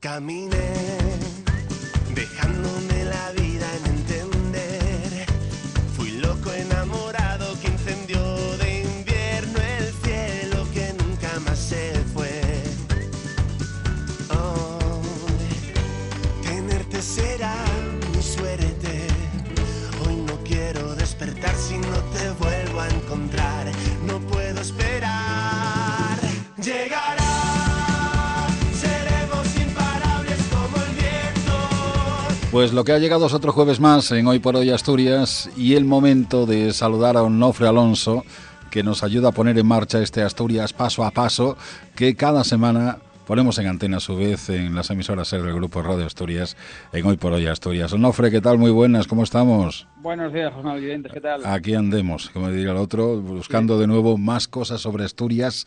Caminé, Pues lo que ha llegado es otro jueves más en Hoy por Hoy Asturias y el momento de saludar a Onofre Alonso que nos ayuda a poner en marcha este Asturias paso a paso que cada semana ponemos en antena a su vez en las emisoras del Grupo Radio Asturias en Hoy por Hoy Asturias. Onofre, ¿qué tal? Muy buenas, ¿cómo estamos? Buenos días, José Manuel ¿qué tal? Aquí andemos, como diría el otro, buscando de nuevo más cosas sobre Asturias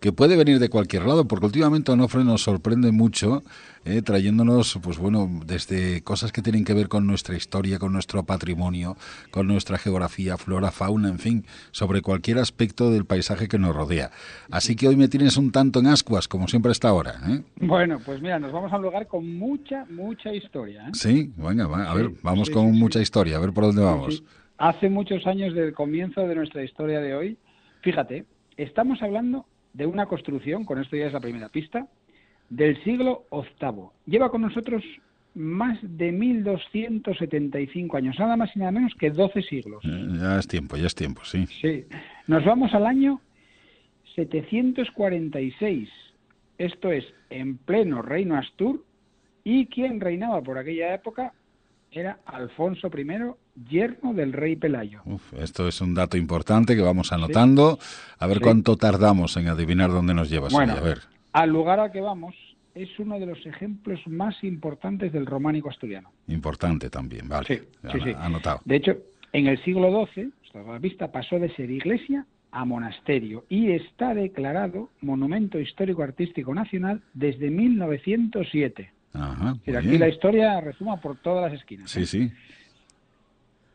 que puede venir de cualquier lado, porque últimamente Onofre nos sorprende mucho, eh, trayéndonos, pues bueno, desde cosas que tienen que ver con nuestra historia, con nuestro patrimonio, con nuestra geografía, flora, fauna, en fin, sobre cualquier aspecto del paisaje que nos rodea. Así que hoy me tienes un tanto en ascuas, como siempre está ahora. ¿eh? Bueno, pues mira, nos vamos a un lugar con mucha, mucha historia. ¿eh? Sí, venga, va, a ver, vamos sí, con sí, mucha historia, a ver por dónde vamos. Hace muchos años del comienzo de nuestra historia de hoy, fíjate, estamos hablando de una construcción, con esto ya es la primera pista, del siglo VIII. Lleva con nosotros más de 1275 años, nada más y nada menos que 12 siglos. Eh, Ya es tiempo, ya es tiempo, sí. Sí. Nos vamos al año 746. Esto es en pleno reino Astur. Y quien reinaba por aquella época era Alfonso I, yerno del rey Pelayo. Uf, esto es un dato importante que vamos anotando. A ver Sí. cuánto tardamos en adivinar dónde nos llevas. Bueno, a ver. Al lugar al que vamos es uno de los ejemplos más importantes del románico asturiano. Importante también, vale. Sí, sí, sí. Anotado. De hecho, en el siglo XII, la pista, pasó de ser iglesia a monasterio y está declarado Monumento Histórico Artístico Nacional desde 1907. Ajá, muy aquí bien. la historia resuma por todas las esquinas. Sí, ¿eh? sí.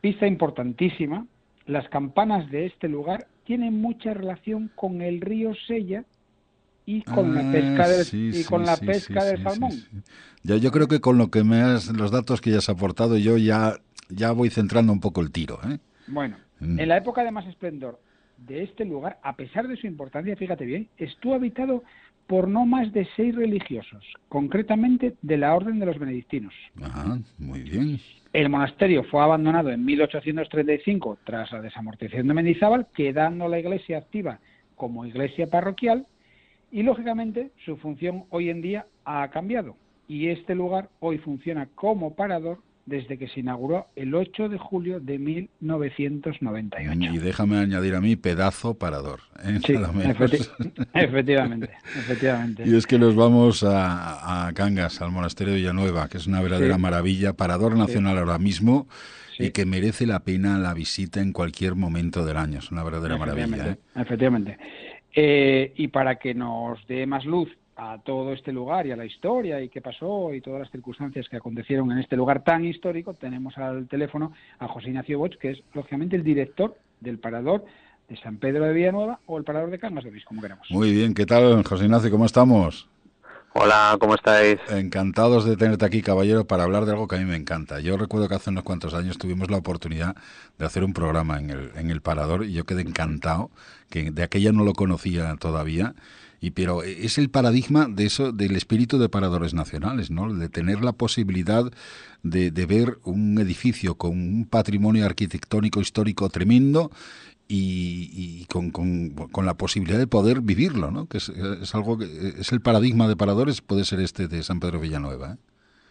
Pista importantísima, las campanas de este lugar tienen mucha relación con el río Sella y con la Ah, pesca del, sí, y sí, con la sí, pesca sí, del salmón. Ya, yo creo que con lo que me has, los datos que ya has aportado, yo ya, ya voy centrando un poco el tiro. ¿eh? Bueno, Mm. en la época de más esplendor de este lugar, a pesar de su importancia, fíjate bien, estuvo habitado por no más de seis religiosos, concretamente de la Orden de los Benedictinos. Ajá, muy bien. El monasterio fue abandonado en 1835 tras la desamortización de Mendizábal, quedando la iglesia activa como iglesia parroquial y, lógicamente, su función hoy en día ha cambiado y este lugar hoy funciona como parador desde que se inauguró el 8 de julio de 1998. Y déjame añadir a mí pedazo parador. ¿eh? Sí, Nada menos. efecti- efectivamente, efectivamente. Y es que nos vamos a, a Cangas, al monasterio de Villanueva, que es una verdadera Sí. maravilla, parador nacional ahora mismo, y que merece la pena la visita en cualquier momento del año. Es una verdadera maravilla. ¿eh? Efectivamente. Eh, y para que nos dé más luz a todo este lugar y a la historia y qué pasó y todas las circunstancias que acontecieron en este lugar tan histórico, tenemos al teléfono a José Ignacio Boch, que es lógicamente el director del parador de San Pedro de Villanueva o el parador de Cangas de Bis, como queramos. Muy bien, ¿qué tal, José Ignacio? ¿Cómo estamos? Hola, ¿cómo estáis? Encantados de tenerte aquí, caballero, para hablar de algo que a mí me encanta. Yo recuerdo que hace unos cuantos años tuvimos la oportunidad de hacer un programa en el, en el Parador y yo quedé encantado, que de aquella no lo conocía todavía, y pero es el paradigma de eso, del espíritu de paradores nacionales, ¿no? De tener la posibilidad de, de ver un edificio con un patrimonio arquitectónico histórico tremendo y, y con, con- con la posibilidad de poder vivirlo, ¿no? Que es, algo que es el paradigma de paradores, puede ser este de San Pedro Villanueva. ¿eh?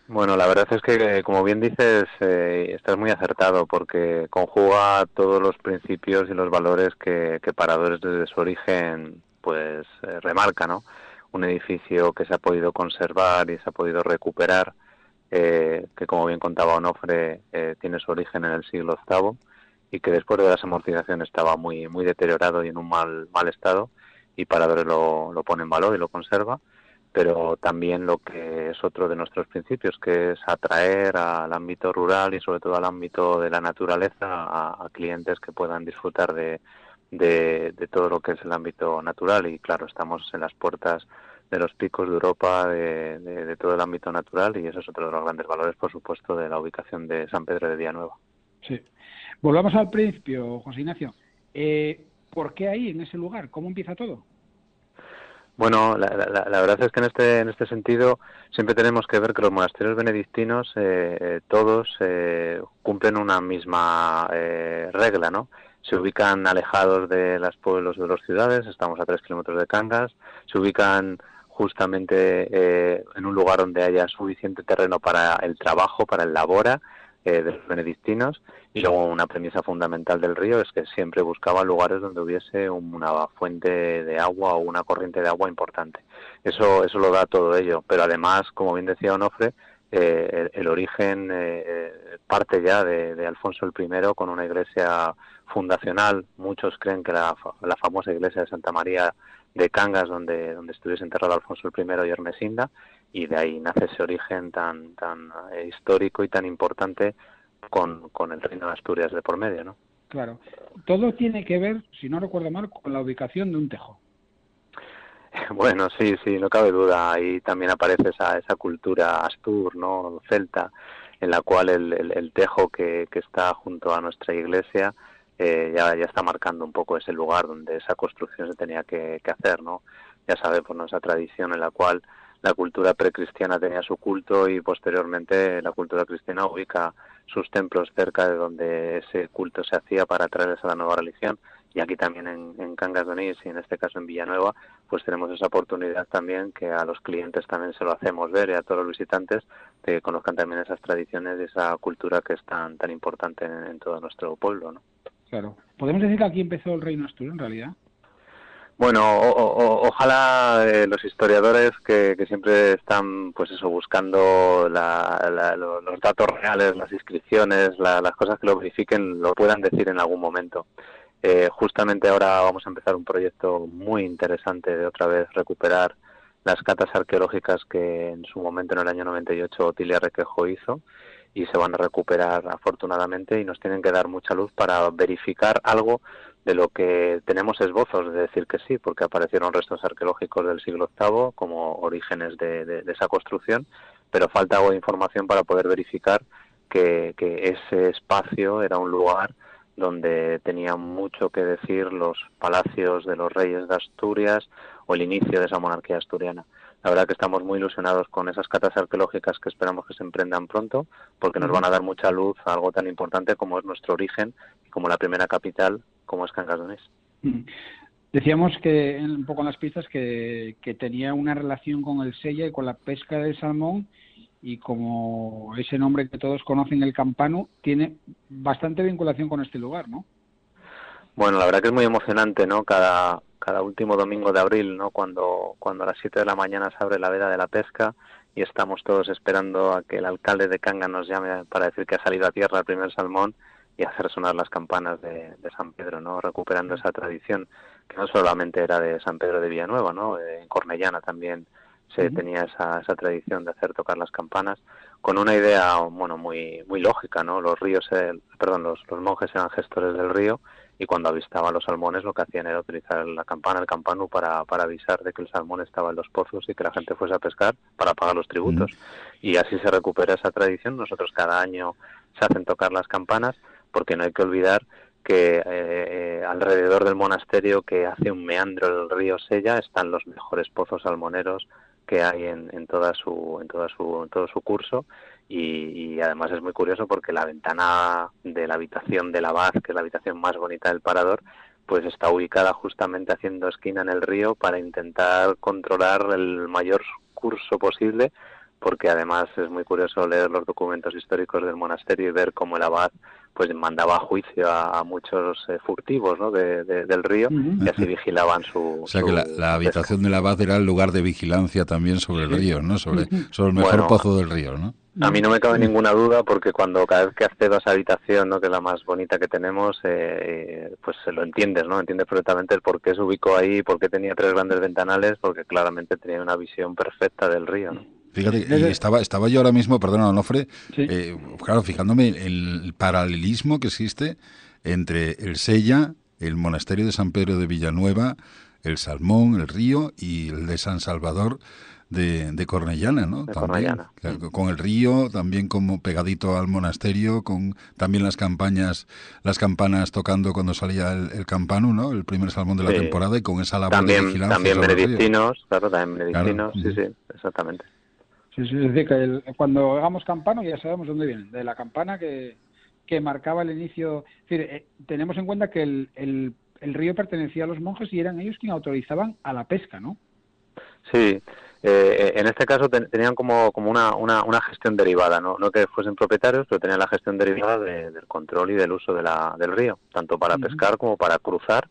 Bueno, la verdad es que, como bien dices, eh, estás muy acertado porque conjuga todos los principios y los valores que, Paradores desde su origen pues eh, remarca, ¿no? un edificio que se ha podido conservar y se ha podido recuperar, eh, que como bien contaba Onofre, eh, tiene su origen en el siglo VIII y que después de las amortizaciones estaba muy muy deteriorado y en un mal mal estado y Paradores lo, lo pone en valor y lo conserva pero también lo que es otro de nuestros principios, que es atraer al ámbito rural y sobre todo al ámbito de la naturaleza a, clientes que puedan disfrutar de, de, todo lo que es el ámbito natural. Y claro, estamos en las puertas de los picos de Europa, de, de, todo el ámbito natural y eso es otro de los grandes valores, por supuesto, de la ubicación de San Pedro de Villanueva. Sí. Volvamos al principio, José Ignacio. Eh, ¿Por qué ahí, en ese lugar? ¿Cómo empieza todo? Bueno, la, verdad es que en este, en este sentido siempre tenemos que ver que los monasterios benedictinos eh, eh, todos eh, cumplen una misma regla, ¿no? Se ubican alejados de los pueblos de las ciudades, estamos a tres kilómetros de Cangas, se ubican justamente en un lugar donde haya suficiente terreno para el trabajo, para el labora, de los benedictinos y luego una premisa fundamental del río es que siempre buscaba lugares donde hubiese una fuente de agua o una corriente de agua importante. Eso, eso lo da todo ello, pero además, como bien decía Onofre, eh, el, origen eh, parte ya de, Alfonso I con una iglesia fundacional. Muchos creen que la, la famosa iglesia de Santa María de Cangas, donde, donde estuviese enterrado Alfonso I y Ermesinda, y de ahí nace ese origen tan, tan eh, histórico y tan importante con, con el reino de Asturias de por medio, ¿no? Claro. Todo tiene que ver, si no recuerdo mal, con la ubicación de un tejo. Bueno, sí, sí, no cabe duda. Ahí también aparece esa, esa cultura astur, ¿no? Celta, en la cual el, el, tejo que, que, está junto a nuestra iglesia eh, ya, ya está marcando un poco ese lugar donde esa construcción se tenía que, hacer, ¿no? Ya sabemos, ¿no? esa tradición en la cual la cultura precristiana tenía su culto y posteriormente la cultura cristiana ubica sus templos cerca de donde ese culto se hacía para traerles a la nueva religión. Y aquí también en, Cangas de Onís y en este caso en Villanueva, pues tenemos esa oportunidad también que a los clientes también se lo hacemos ver y a todos los visitantes que conozcan también esas tradiciones y esa cultura que es tan, tan importante en, todo nuestro pueblo. ¿no? Claro. ¿Podemos decir que aquí empezó el reino asturiano en realidad? Bueno, ojalá eh, los historiadores que, siempre están, pues eso, buscando los datos reales, las inscripciones, las cosas que lo verifiquen, lo puedan decir en algún momento. Eh, justamente ahora vamos a empezar un proyecto muy interesante de otra vez recuperar las catas arqueológicas que en su momento en el año 98 Otilia Requejo hizo y se van a recuperar afortunadamente y nos tienen que dar mucha luz para verificar algo de lo que tenemos esbozos de decir que sí, porque aparecieron restos arqueológicos del siglo VIII como orígenes de, esa construcción, pero falta algo de información para poder verificar que, ese espacio era un lugar donde tenían mucho que decir los palacios de los reyes de Asturias o el inicio de esa monarquía asturiana. La verdad que estamos muy ilusionados con esas catas arqueológicas que esperamos que se emprendan pronto, porque nos van a dar mucha luz a algo tan importante como es nuestro origen y como la primera capital como es Cangas mm. Decíamos que un poco en las pistas que, tenía una relación con el sella y con la pesca del salmón y como ese nombre que todos conocen, el campano, tiene bastante vinculación con este lugar, ¿no? Bueno, la verdad que es muy emocionante, ¿no? Cada, cada último domingo de abril, ¿no? Cuando, cuando a las 7 de la mañana se abre la veda de la pesca y estamos todos esperando a que el alcalde de Cangas nos llame para decir que ha salido a tierra el primer salmón y hacer sonar las campanas de, San Pedro, ¿no? Recuperando esa tradición que no solamente era de San Pedro de Villanueva, ¿no? En Cornellana también se tenía esa, esa tradición de hacer tocar las campanas con una idea, bueno, muy muy lógica, ¿no? Los ríos, perdón, los, los monjes eran gestores del río y cuando avistaban los salmones lo que hacían era utilizar la campana, el campanú, para, para avisar de que el salmón estaba en los pozos y que la gente fuese a pescar para pagar los tributos. Y así se recupera esa tradición. Nosotros cada año se hacen tocar las campanas porque no hay que olvidar que eh, eh, alrededor del monasterio que hace un meandro del río Sella están los mejores pozos salmoneros que hay en, en toda su en toda su en todo su curso y, además es muy curioso porque la ventana de la habitación de la Baz, que es la habitación más bonita del parador, pues está ubicada justamente haciendo esquina en el río para intentar controlar el mayor curso posible porque además es muy curioso leer los documentos históricos del monasterio y ver cómo el abad pues mandaba a juicio a, muchos eh, furtivos ¿no? del río y así vigilaban su... O sea que la, habitación del abad era el lugar de vigilancia también sobre el río, ¿no? Sobre, sobre el mejor pozo del río, ¿no? A mí no me cabe ninguna duda porque cuando cada vez que accedo a esa habitación, ¿no? que es la más bonita que tenemos, eh, pues se lo entiendes, ¿no? Entiendes perfectamente el por qué se ubicó ahí, por qué tenía tres grandes ventanales, porque claramente tenía una visión perfecta del río, ¿no? Fíjate, y estaba, estaba yo ahora mismo, perdona, Onofre, eh, claro, fijándome el paralelismo que existe entre el Sella, el monasterio de San Pedro de Villanueva, el Salmón, el río y el de San Salvador de, de Cornellana, ¿no? también, Con el río, también como pegadito al monasterio, con también las campañas, las campanas tocando cuando salía el, campano, ¿no? El primer salmón de la temporada y con esa labor también, de vigilancia. También benedictinos, claro, también benedictinos, sí, sí, exactamente. Es decir, que cuando hagamos campano ya sabemos dónde vienen, de la campana que, que marcaba el inicio. Es decir, eh, tenemos en cuenta que el, el, el río pertenecía a los monjes y eran ellos quienes autorizaban a la pesca, ¿no? Sí, eh, en este caso tenían como, como una, una, una, gestión derivada, ¿no? no que fuesen propietarios, pero tenían la gestión derivada del control y del uso de la, del río, tanto para pescar como para cruzar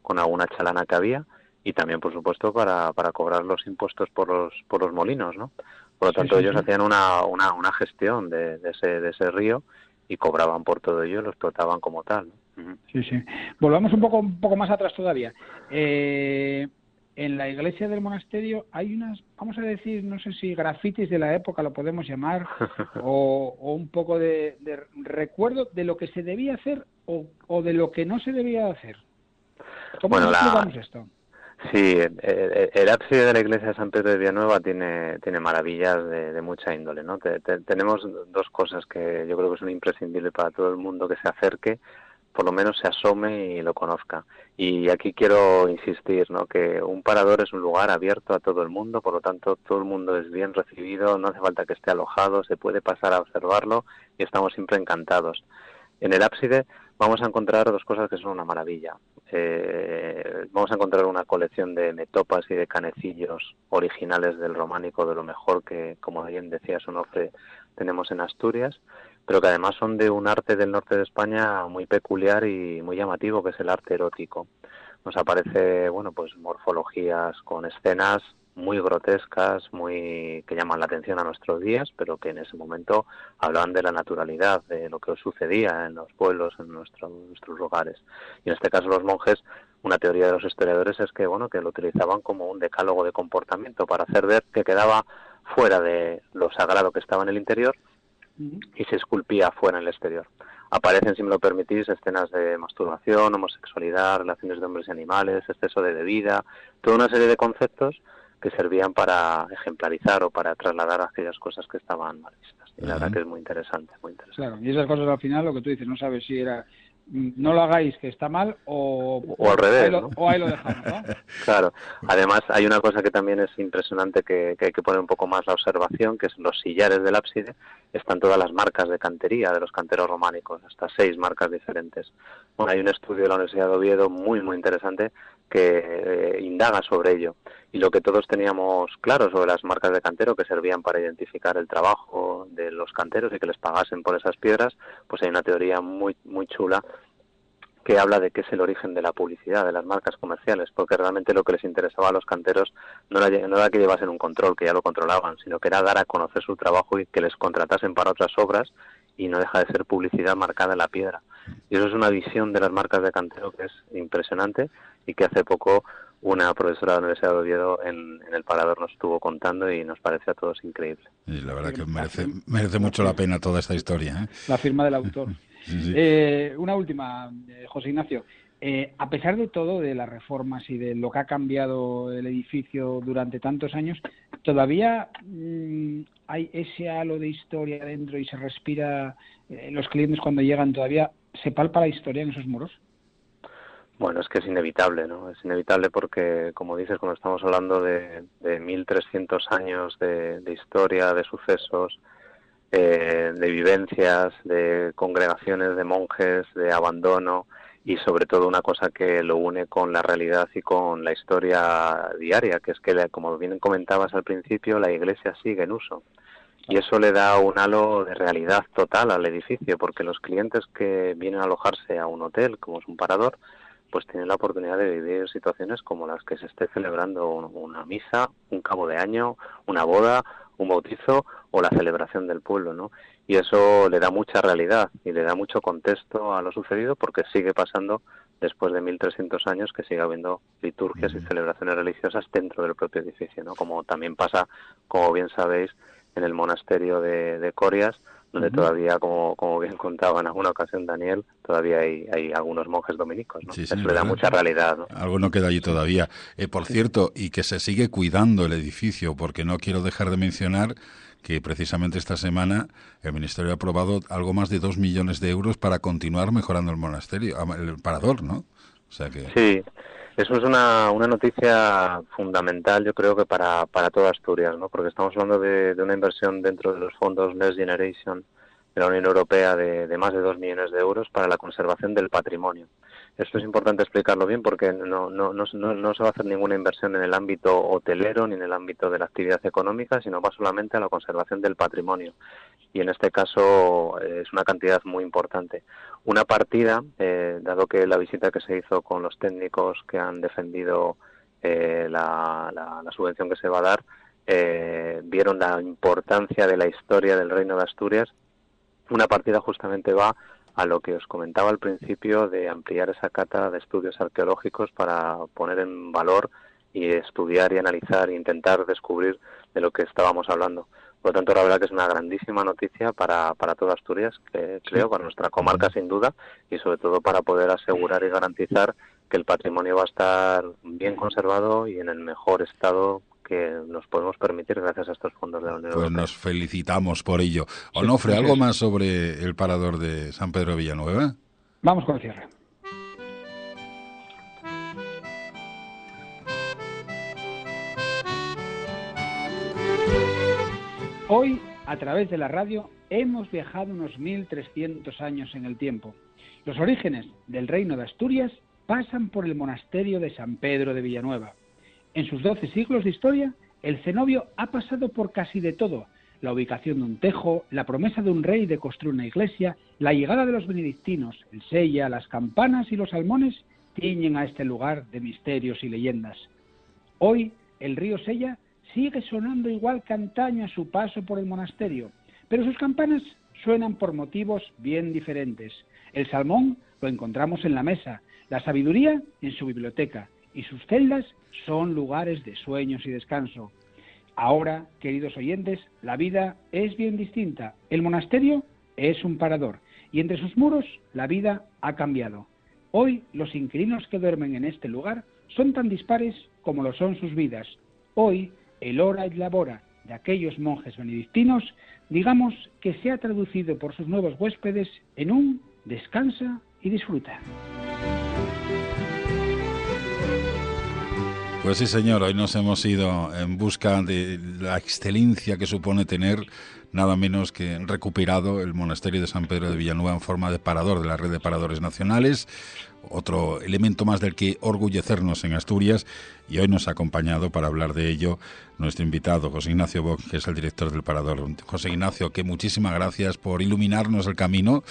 con alguna chalana que había y también, por supuesto, para, para cobrar los impuestos por los, por los molinos, ¿no? Por lo tanto, ellos hacían una, una, una gestión de, de, ese, de ese río y cobraban por todo ello, lo explotaban como tal. Sí, sí. Volvamos un poco, un poco más atrás todavía. Eh, en la iglesia del monasterio hay unas, vamos a decir, no sé si grafitis de la época lo podemos llamar, o, un poco de, recuerdo de lo que se debía hacer o, de lo que no se debía hacer. ¿Cómo bueno, esto? Sí, el, ábside de la iglesia de San Pedro de Villanueva tiene, tiene maravillas de, mucha índole, ¿no? tenemos dos cosas que yo creo que son imprescindibles para todo el mundo que se acerque por lo menos se asome y lo conozca. Y aquí quiero insistir, ¿no? que un parador es un lugar abierto a todo el mundo, por lo tanto todo el mundo es bien recibido, no hace falta que esté alojado, se puede pasar a observarlo y estamos siempre encantados. En el ábside vamos a encontrar dos cosas que son una maravilla. Eh, vamos a encontrar una colección de metopas y de canecillos originales del románico, de lo mejor que, como bien decía Sonofre, tenemos en Asturias pero que además son de un arte del norte de España muy peculiar y muy llamativo, que es el arte erótico. Nos aparece, bueno, pues morfologías con escenas muy grotescas, muy que llaman la atención a nuestros días, pero que en ese momento hablaban de la naturalidad, de lo que sucedía en los pueblos, en nuestros lugares. Y en este caso los monjes, una teoría de los historiadores es que bueno, que lo utilizaban como un decálogo de comportamiento para hacer ver que quedaba fuera de lo sagrado que estaba en el interior y se esculpía fuera en el exterior. Aparecen, si me lo permitís, escenas de masturbación, homosexualidad, relaciones de hombres y animales, exceso de bebida, toda una serie de conceptos que servían para ejemplarizar o para trasladar aquellas cosas que estaban mal vistas. Y la verdad que es muy interesante, muy interesante. Claro, y esas cosas al final, lo que tú dices, no sabes si era no lo hagáis que está mal o, o al revés. o ahí lo dejamos, ¿no? claro. Además, hay una cosa que también es impresionante que, hay que poner un poco más la observación, que es los sillares del ábside, están todas las marcas de cantería de los canteros románicos, hasta seis marcas diferentes. Bueno, hay un estudio de la Universidad de Oviedo muy, muy interesante que eh, indaga sobre ello. Y lo que todos teníamos claro sobre las marcas de cantero que servían para identificar el trabajo de los canteros y que les pagasen por esas piedras, pues hay una teoría muy, muy chula que habla de qué es el origen de la publicidad, de las marcas comerciales, porque realmente lo que les interesaba a los canteros no no era que llevasen un control, que ya lo controlaban, sino que era dar a conocer su trabajo y que les contratasen para otras obras y no deja de ser publicidad marcada en la piedra. Y eso es una visión de las marcas de cantero que es impresionante y que hace poco una profesora de la Universidad de Oviedo en, el Parador nos estuvo contando y nos parece a todos increíble. Y la verdad que merece, merece mucho la pena toda esta historia. ¿eh? La firma del autor. Eh, una última, eh, José Ignacio. A pesar de todo, de las reformas y de lo que ha cambiado el edificio durante tantos años, ¿todavía mm, hay ese halo de historia dentro y se respira, los clientes cuando llegan todavía, se palpa la historia en esos muros? Bueno, es que es inevitable, ¿no? Es inevitable porque, como dices, cuando estamos hablando de, de 1.300 años de, historia, de sucesos, eh, de vivencias, de congregaciones de monjes, de abandono y sobre todo una cosa que lo une con la realidad y con la historia diaria, que es que, como bien comentabas al principio, la iglesia sigue en uso. Y eso le da un halo de realidad total al edificio, porque los clientes que vienen a alojarse a un hotel, como es un parador, pues tienen la oportunidad de vivir situaciones como las que se esté celebrando una misa, un cabo de año, una boda, un bautizo o la celebración del pueblo, ¿no? Y eso le da mucha realidad y le da mucho contexto a lo sucedido porque sigue pasando después de 1300 años que sigue habiendo liturgias y celebraciones religiosas dentro del propio edificio, ¿no? Como también pasa, como bien sabéis, en el monasterio de, Corias, donde todavía, como, como bien contaba en alguna ocasión Daniel, todavía hay, hay algunos monjes dominicos. ¿no? Eso le da mucha realidad. ¿no? Algo no queda allí todavía. Eh, por cierto, y que se sigue cuidando el edificio, porque no quiero dejar de mencionar que precisamente esta semana el Ministerio ha aprobado algo más de dos millones de euros para continuar mejorando el monasterio, el parador, ¿no? O sea que... Sí, eso es una, una noticia fundamental, yo creo que para, para toda Asturias, ¿no? Porque estamos hablando de, una inversión dentro de los fondos Next Generation de la Unión Europea de, de más de dos millones de euros para la conservación del patrimonio. Esto es importante explicarlo bien porque no, no, no, no, se va a hacer ninguna inversión en el ámbito hotelero ni en el ámbito de la actividad económica, sino va solamente a la conservación del patrimonio. Y en este caso eh, es una cantidad muy importante. Una partida, eh, dado que la visita que se hizo con los técnicos que han defendido eh, la, la, subvención que se va a dar, vieron la importancia de la historia del Reino de Asturias. Una partida justamente va a lo que os comentaba al principio de ampliar esa cata de estudios arqueológicos para poner en valor y estudiar y analizar e intentar descubrir de lo que estábamos hablando. Por lo tanto, la verdad que es una grandísima noticia para, para toda Asturias, que creo, para nuestra comarca sin duda, y sobre todo para poder asegurar y garantizar que el patrimonio va a estar bien conservado y en el mejor estado que nos podemos permitir gracias a estos fondos de la Unión Pues nos felicitamos por ello. Onofre, ¿algo más sobre el parador de San Pedro de Villanueva? Vamos con el cierre. Hoy, a través de la radio, hemos viajado unos 1300 años en el tiempo. Los orígenes del reino de Asturias pasan por el monasterio de San Pedro de Villanueva. En sus doce siglos de historia, el cenobio ha pasado por casi de todo. La ubicación de un tejo, la promesa de un rey de construir una iglesia, la llegada de los benedictinos, el sella, las campanas y los salmones tiñen a este lugar de misterios y leyendas. Hoy, el río Sella sigue sonando igual que antaño a su paso por el monasterio, pero sus campanas suenan por motivos bien diferentes. El salmón lo encontramos en la mesa, la sabiduría en su biblioteca, y sus celdas son lugares de sueños y descanso. Ahora, queridos oyentes, la vida es bien distinta. El monasterio es un parador y entre sus muros la vida ha cambiado. Hoy los inquilinos que duermen en este lugar son tan dispares como lo son sus vidas. Hoy el hora y labora de aquellos monjes benedictinos, digamos que se ha traducido por sus nuevos huéspedes en un descansa y disfruta. Pues sí, señor, hoy nos hemos ido en busca de la excelencia que supone tener nada menos que recuperado el monasterio de San Pedro de Villanueva en forma de parador de la red de paradores nacionales, otro elemento más del que orgullecernos en Asturias. Y hoy nos ha acompañado para hablar de ello nuestro invitado José Ignacio Bock, que es el director del parador. José Ignacio, que muchísimas gracias por iluminarnos el camino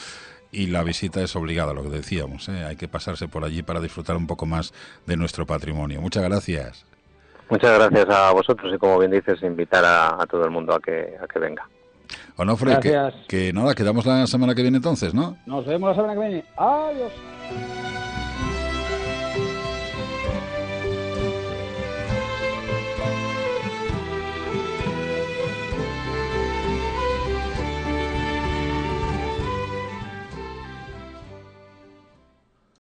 y la visita es obligada, lo que decíamos. ¿eh? Hay que pasarse por allí para disfrutar un poco más de nuestro patrimonio. Muchas gracias. Muchas gracias a vosotros y como bien dices, invitar a, todo el mundo a que, a que venga. Onofre, que, que nada, quedamos la semana que viene entonces, ¿no? Nos vemos la semana que viene. Adiós.